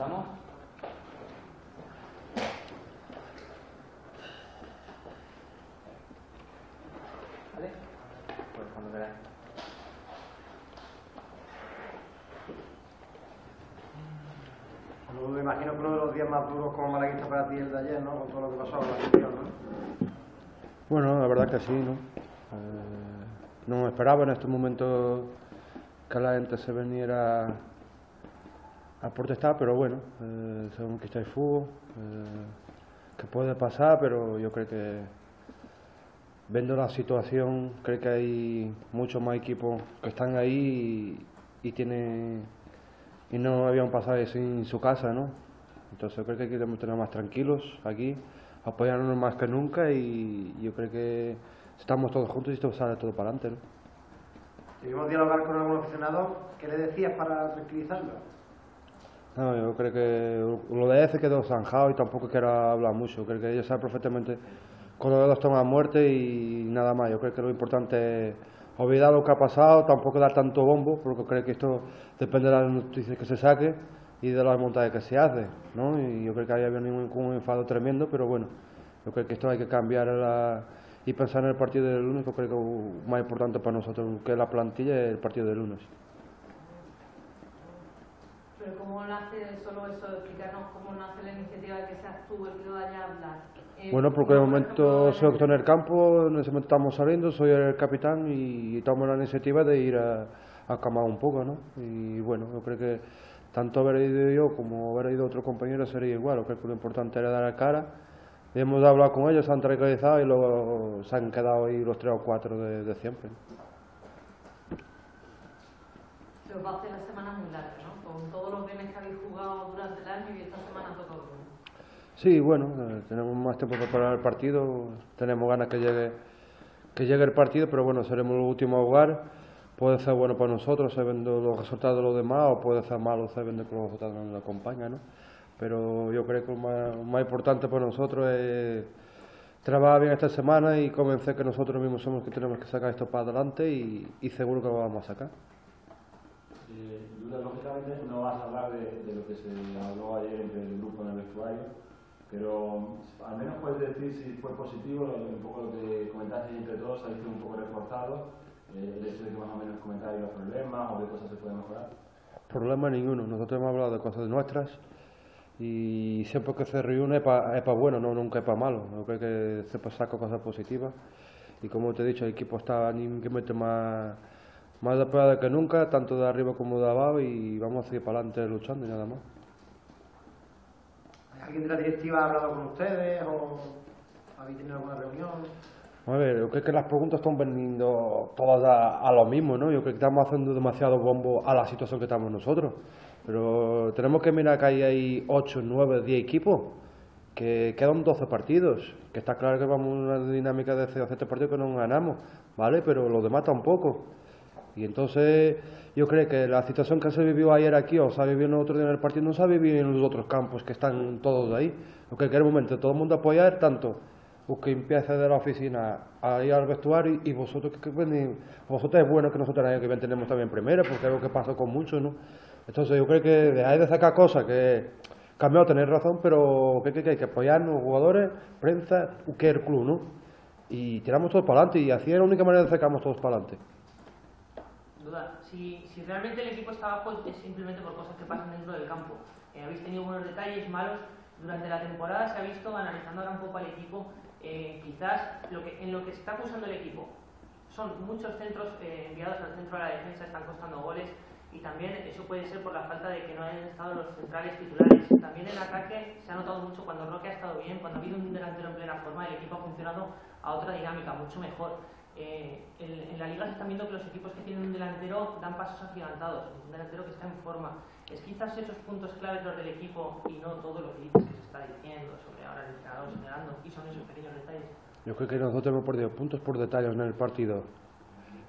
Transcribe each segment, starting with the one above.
Empezamos. ¿Vale? Pues cuando queráis. Bueno, me imagino que uno de los días más duros como malaguista para ti es el de ayer, ¿no? Con todo lo que pasó con la afición, ¿no? Bueno, la verdad que sí, ¿no? Eh, no me esperaba en estos momentos que la gente se viniera a protestar, pero bueno, eh, según que está el fútbol, eh, que puede pasar, pero yo creo que viendo la situación, creo que hay muchos más equipos que están ahí y, y tienen y no habían pasado sin su casa, ¿no? Entonces creo que hay que tener más tranquilos aquí, apoyarnos más que nunca y yo creo que estamos todos juntos y esto sale todo para adelante, ¿no? ¿Debimos dialogar con algún aficionado? ¿Qué le decías para tranquilizarlo? No, yo creo que lo de ese quedó zanjado y tampoco quiero hablar mucho. Creo que ellos saben perfectamente cuando los toman muerte y nada más. Yo creo que lo importante es olvidar lo que ha pasado, tampoco dar tanto bombo, porque creo que esto depende de las noticias que se saque y de las montajes que se hace, ¿no? Y yo creo que ahí había un, un enfado tremendo, pero bueno, yo creo que esto hay que cambiar la, y pensar en el partido del lunes, que creo que es más importante para nosotros que la plantilla es el partido del lunes. Pero ¿cómo nace solo eso? Explicarnos cómo nace la iniciativa de que seas tú el que vaya a hablar. Eh, Bueno, porque de ¿cómo, por momento soy doctor en el campo, en ese momento estamos saliendo, soy el capitán y tomo la iniciativa de ir a, a camar un poco, ¿no? Y bueno, yo creo que tanto haber ido yo como haber ido otro compañero sería igual, yo creo que lo importante era dar la cara. Hemos hablado con ellos, se han tranquilizado y luego se han quedado ahí los tres o cuatro de, de siempre. Se os va a hacer la semana muy larga, ¿no? Con todos los bienes que habéis jugado durante el año y esta semana toca otro. Sí, bueno, eh, tenemos más tiempo para preparar el partido, tenemos ganas que llegue, que llegue el partido, pero bueno, seremos los últimos a jugar. Puede ser bueno para nosotros sabiendo los resultados de los demás, o puede ser malo sabiendo que los resultados no nos acompañan, ¿no? Pero yo creo que lo más, lo más importante para nosotros es trabajar bien esta semana y convencer que nosotros mismos somos los que tenemos que sacar esto para adelante y, y seguro que lo vamos a sacar. Eh, Duda, lógicamente no vas a hablar de, de lo que se habló ayer entre el grupo en el vestuario, pero al menos puedes decir si fue positivo, un poco lo que comentaste entre todos, saliste un poco reforzado, eh, el hecho de que más o menos comentáis los problemas o qué cosas se pueden mejorar. Problema ninguno. Nosotros hemos hablado de cosas nuestras y siempre que se reúne es para bueno, no nunca es para malo. Yo creo que se saca cosas positivas y como te he dicho, el equipo está anímicamente más, más de que nunca, tanto de arriba como de abajo y vamos a seguir para adelante luchando y nada más. ¿Alguien de la directiva ha hablado con ustedes o habéis tenido alguna reunión? A ver, yo creo que las preguntas están veniendo todas a, a lo mismo, ¿no? Yo creo que estamos haciendo demasiado bombo a la situación que estamos nosotros. Pero tenemos que mirar que ahí hay 8, 9, 10 equipos, que quedan 12 partidos, que está claro que vamos en una dinámica de 0 7 partidos que no ganamos, ¿vale? Pero los demás tampoco. Y entonces yo creo que la situación que se vivió ayer aquí o se ha vivido en otro día en el partido no se ha vivido en los otros campos que están todos ahí. Lo que quiero momento todo el mundo apoyar tanto los que empieza de la oficina a ir al vestuario y vosotros que venís, vosotros es bueno que nosotros el año que viene tenemos también primera porque es lo que pasó con muchos, ¿no? Entonces yo creo que dejáis de sacar cosas que cambiado tenéis razón, pero que, que, hay que apoyarnos, jugadores, prensa, que el club, ¿no? Y tiramos todos para adelante y así es la única manera de sacarnos todos para adelante. Duda, si, si realmente el equipo está abajo es simplemente por cosas que pasan dentro del campo. Eh, habéis tenido buenos detalles, malos. Durante la temporada se ha visto, analizando ahora un poco al equipo, eh, quizás lo que, en lo que se está acusando el equipo son muchos centros eh, enviados al centro de la defensa, están costando goles y también eso puede ser por la falta de que no hayan estado los centrales titulares. También en ataque se ha notado mucho cuando Roque ha estado bien, cuando ha habido un delantero en plena forma, el equipo ha funcionado a otra dinámica, mucho mejor. Eh, en, en, la liga se están viendo que los equipos que tienen un delantero dan pasos agigantados, un delantero que está en forma. Es quizás esos puntos claves los del equipo y no todo lo que se está diciendo sobre ahora el entrenador señalando, y son esos pequeños detalles. Yo creo que nosotros hemos perdido puntos por detalles en el partido.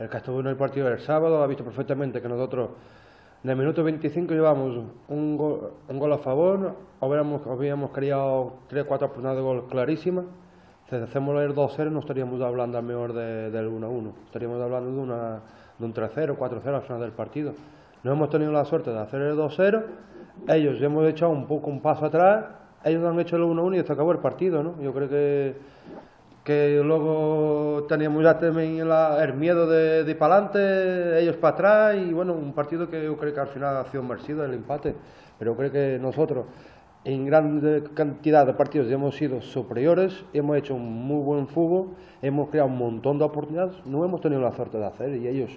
El que estuvo en el partido del sábado ha visto perfectamente que nosotros en el minuto 25 llevamos un gol, un gol a favor, habíamos, habíamos creado 3 4 oportunidades de gol clarísimas. Si hacemos el 2-0 no estaríamos hablando al mejor de, del 1-1, estaríamos hablando de, una, de un 3-0, 4-0 al final del partido. No hemos tenido la suerte de hacer el 2-0, ellos hemos echado un poco un paso atrás, ellos han hecho el 1-1 y se acabó el partido, ¿no? Yo creo que, que luego teníamos ya también la- el miedo de, de ir para adelante, ellos para atrás y bueno, un partido que yo creo que al final ha sido merecido el empate, pero creo que nosotros en gran cantidad de partidos hemos sido superiores, hemos hecho un muy buen fútbol, hemos creado un montón de oportunidades, no hemos tenido la suerte de hacer y ellos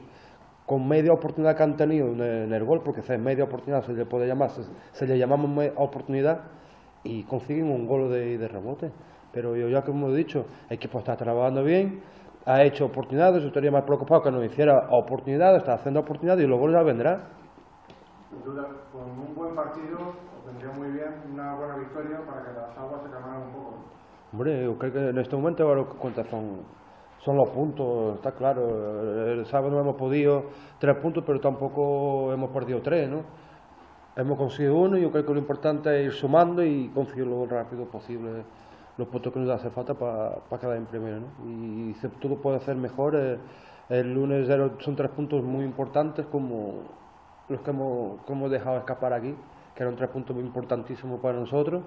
con media oportunidad que han tenido en el, gol, porque es media oportunidad se le puede llamar, se, se le llamamos oportunidad y consiguen un gol de, de rebote. Pero yo ya como he dicho, el equipo está trabajando bien, ha hecho oportunidades, yo estaría más preocupado que nos hiciera oportunidades, está haciendo oportunidades y los goles ya vendrán. Con un buen partido vendría muy bien una buena victoria para que las aguas se calmaran un poco. Hombre, yo creo que en este momento ahora que cuenta son, son los puntos, está claro. El sábado no hemos podido tres puntos, pero tampoco hemos perdido tres, ¿no? Hemos conseguido uno y yo creo que lo importante es ir sumando y conseguir lo rápido posible los puntos que nos hace falta para quedar en primero, ¿no? Y si todo puede ser mejor, eh, el lunes son tres puntos muy importantes como los que hemos, que hemos dejado escapar aquí, que eran tres puntos muy importantísimos para nosotros.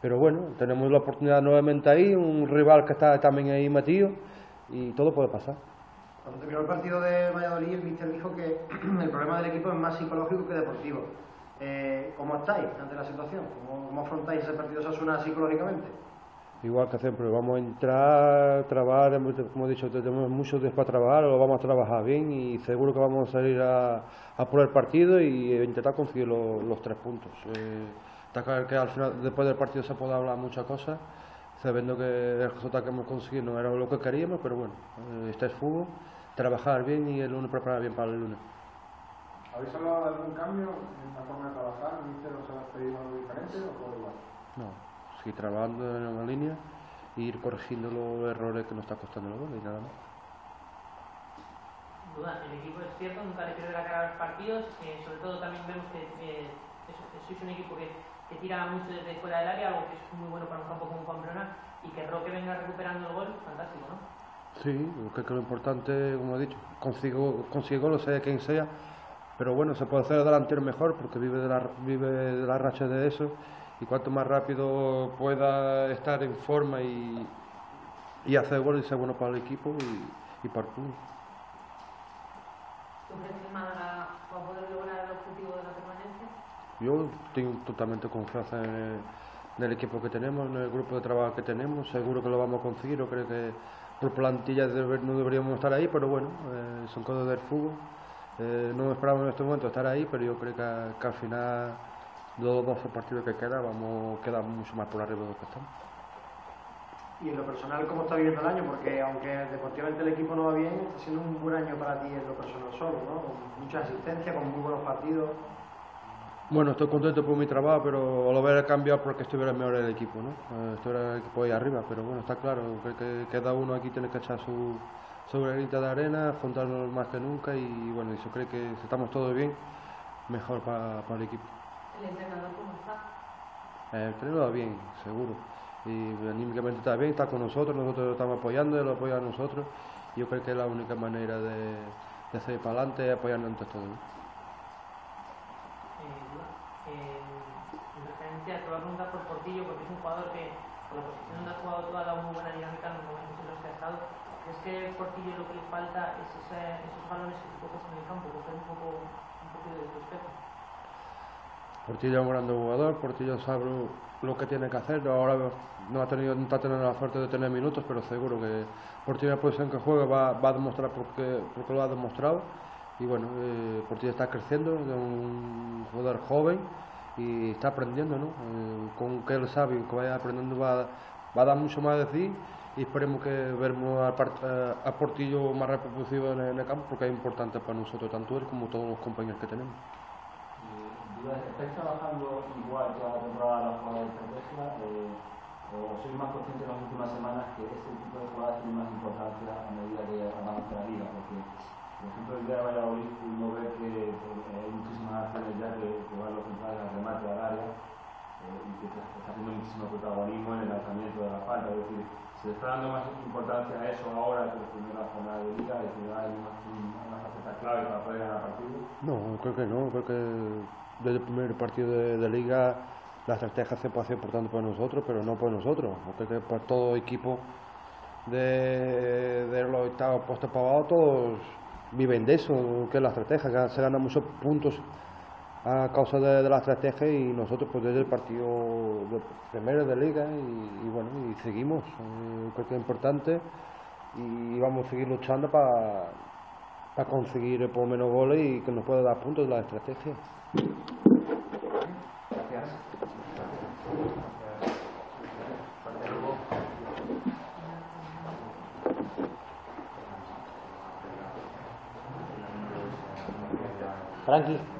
Pero bueno, tenemos la oportunidad nuevamente ahí, un rival que está también ahí metido y todo puede pasar. Cuando terminó el partido de Valladolid, el míster dijo que el problema del equipo es más psicológico que deportivo. Eh, ¿Cómo estáis ante la situación? ¿Cómo, afrontáis ese partido Osasuna psicológicamente? Igual que siempre, vamos a entrar, trabajar, como he dicho, tenemos muchos días para trabajar, lo vamos a trabajar bien y seguro que vamos a salir a, a por el partido y intentar conseguir lo- los tres puntos. Eh, está claro que al final, después del partido se puede hablar muchas cosas, sabiendo que el resultado que hemos conseguido no era lo que queríamos, pero bueno, eh, este es fútbol, trabajar bien y el lunes preparar bien para el lunes. ¿Habéis hablado de algún cambio en la forma de trabajar? ¿El míster os ha pedido algo diferente o todo igual? No, seguir trabajando en una línea e ir corrigiendo los errores que nos está costando los goles y nada más. Sin duda, el equipo es cierto, nunca le pierde la cara a los partidos, eh, sobre todo también vemos que eh, sois un equipo que, que tira mucho desde fuera del área, algo que es muy bueno para un campo como Pamplona, y que Roque venga recuperando el gol, fantástico, ¿no? Sí, creo que lo importante, como he dicho, consigo, consigo lo sea quien sea, pero bueno, se puede hacer delantero mejor porque vive de la, vive de la racha de eso y cuanto más rápido pueda estar en forma y, y hacer goles, sea bueno para el equipo y, y para el club. ¿Tú crees que Málaga va a poder lograr el objetivo de la permanencia? Yo tengo totalmente confianza en el, en el equipo que tenemos, en el grupo de trabajo que tenemos, seguro que lo vamos a conseguir, yo creo que por plantilla no deberíamos estar ahí, pero bueno, eh, son cosas del fútbol. Eh, no esperamos en este momento estar ahí, pero yo creo que, que al final, los 12 partidos que quedan, vamos a quedar mucho más por arriba de lo que estamos. Y en lo personal, ¿cómo está viviendo el año? Porque aunque deportivamente el equipo no va bien, está siendo un buen año para ti en lo personal solo, ¿no? Con mucha asistencia, con muy buenos partidos. Bueno, estoy contento por mi trabajo, pero lo hubiera cambiado porque estuviera mejor el equipo, ¿no? Eh, estuviera el equipo ahí arriba, pero bueno, está claro, que cada uno aquí tiene que echar su, su granito de arena, afrontarlo más que nunca y bueno, yo creo que si estamos todos bien, mejor para, para el equipo. ¿El entrenador cómo está? El entrenador bien, seguro. Y anímicamente está bien, está con nosotros, nosotros lo estamos apoyando, él lo apoya a nosotros. Yo creo que es la única manera de, de seguir para adelante es apoyarnos entre todos. ¿no? Eh. Eh, en referencia, te voy a preguntar por Portillo, porque es un jugador que, por la posición donde ha jugado, ha dado muy buena dinámica en los momentos en los que ha estado. ¿Crees que Portillo lo que le falta es ese- esos balones que coges en el campo, coger un poco, un poquito de tu espejo? Portillo es un gran jugador, Portillo sabe lo que tiene que hacer. Ahora no ha tenido, no teniendo la suerte de tener minutos, pero seguro que Portillo en la posición que juega va, va a demostrar porque, porque lo ha demostrado. Y bueno, eh, Portillo está creciendo, es un jugador joven y está aprendiendo, ¿no? Eh, con que él sabe que vaya aprendiendo va, va a dar mucho más de sí y esperemos que veremos a, Part- a- a Portillo más rápido posible en, en el campo porque es importante para nosotros, tanto él como todos los compañeros que tenemos. Eh, ¿Estáis trabajando igual toda la temporada la jugada de estrategia? Eh, ¿O sois más conscientes en las últimas semanas que este tipo de jugadas tiene más importancia a medida que avanza la liga? Porque, por ejemplo, el día de Valladolid pudimos ver que eh, hay muchísimas acciones ya que, que van los centrales al remate al área eh, y que está está haciendo muchísimo protagonismo en el lanzamiento de la falta. Es decir, se está dando más importancia a eso ahora que la primera jornada de liga, es decir, hay una, faceta clave para poder ganar partidos. No, creo que no. Creo que desde el primer partido de, liga la estrategia se puede hacer importante para nosotros, pero no por nosotros. Porque que por todo equipo de, de los octavos puestos para abajo, todos viven de eso, que es la estrategia, se ganan muchos puntos a causa de, de la estrategia y nosotros pues desde el partido primero de liga y, bueno, y seguimos. Eh, creo que es importante y vamos a seguir luchando para para conseguir por lo menos goles y que nos pueda dar puntos de la estrategia. Gracias. Frankie.